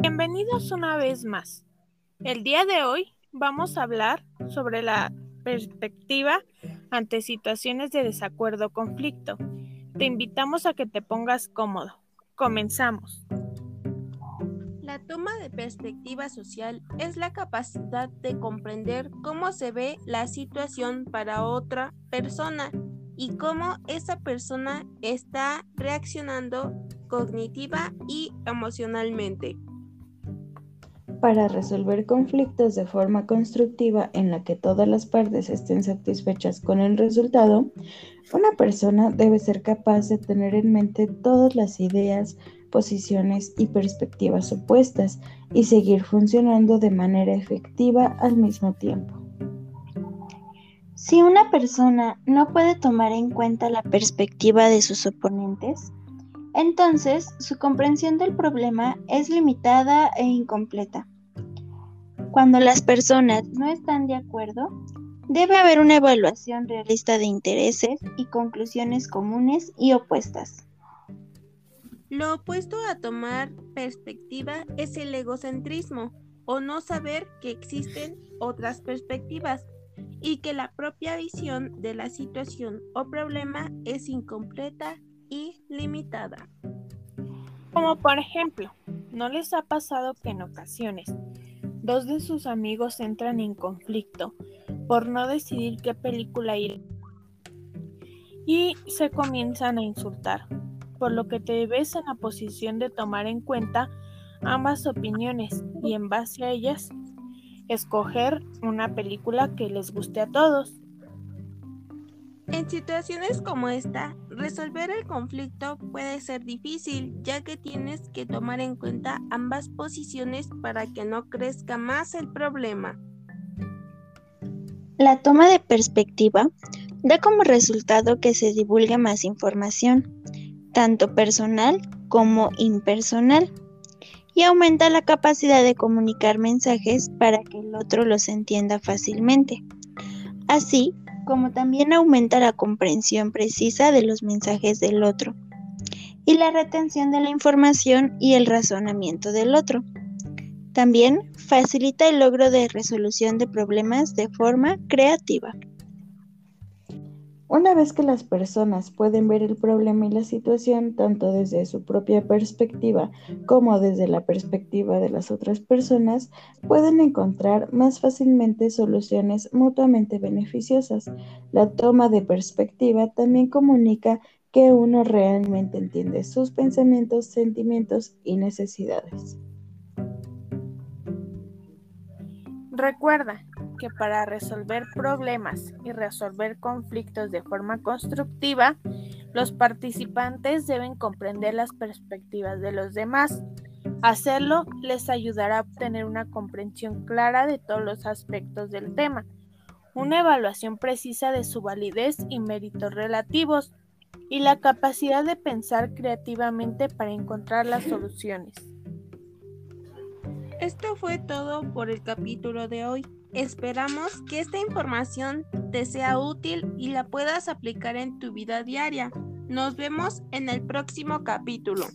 Bienvenidos una vez más. El día de hoy vamos a hablar sobre la perspectiva ante situaciones de desacuerdo o conflicto. Te invitamos a que te pongas cómodo. Comenzamos. La toma de perspectiva social es la capacidad de comprender cómo se ve la situación para otra persona y cómo esa persona está reaccionando cognitiva y emocionalmente. Para resolver conflictos de forma constructiva en la que todas las partes estén satisfechas con el resultado, una persona debe ser capaz de tener en mente todas las ideas, posiciones y perspectivas opuestas y seguir funcionando de manera efectiva al mismo tiempo. Si una persona no puede tomar en cuenta la perspectiva de sus oponentes, entonces su comprensión del problema es limitada e incompleta. Cuando las personas no están de acuerdo, debe haber una evaluación realista de intereses y conclusiones comunes y opuestas. Lo opuesto a tomar perspectiva es el egocentrismo o no saber que existen otras perspectivas y que la propia visión de la situación o problema es incompleta y limitada. Como por ejemplo, ¿no les ha pasado que en ocasiones dos de sus amigos entran en conflicto por no decidir qué película ir y se comienzan a insultar, por lo que te ves en la posición de tomar en cuenta ambas opiniones y en base a ellas escoger una película que les guste a todos. En situaciones como esta, resolver el conflicto puede ser difícil, ya que tienes que tomar en cuenta ambas posiciones para que no crezca más el problema. La toma de perspectiva da como resultado que se divulgue más información, tanto personal como impersonal y aumenta la capacidad de comunicar mensajes para que el otro los entienda fácilmente, así como también aumenta la comprensión precisa de los mensajes del otro y la retención de la información y el razonamiento del otro. También facilita el logro de resolución de problemas de forma creativa. Una vez que las personas pueden ver el problema y la situación tanto desde su propia perspectiva como desde la perspectiva de las otras personas, pueden encontrar más fácilmente soluciones mutuamente beneficiosas. La toma de perspectiva también comunica que uno realmente entiende sus pensamientos, sentimientos y necesidades. Recuerda que para resolver problemas y resolver conflictos de forma constructiva, los participantes deben comprender las perspectivas de los demás. Hacerlo les ayudará a obtener una comprensión clara de todos los aspectos del tema, una evaluación precisa de su validez y méritos relativos, y la capacidad de pensar creativamente para encontrar las soluciones. Esto fue todo por el capítulo de hoy. Esperamos que esta información te sea útil y la puedas aplicar en tu vida diaria. Nos vemos en el próximo capítulo.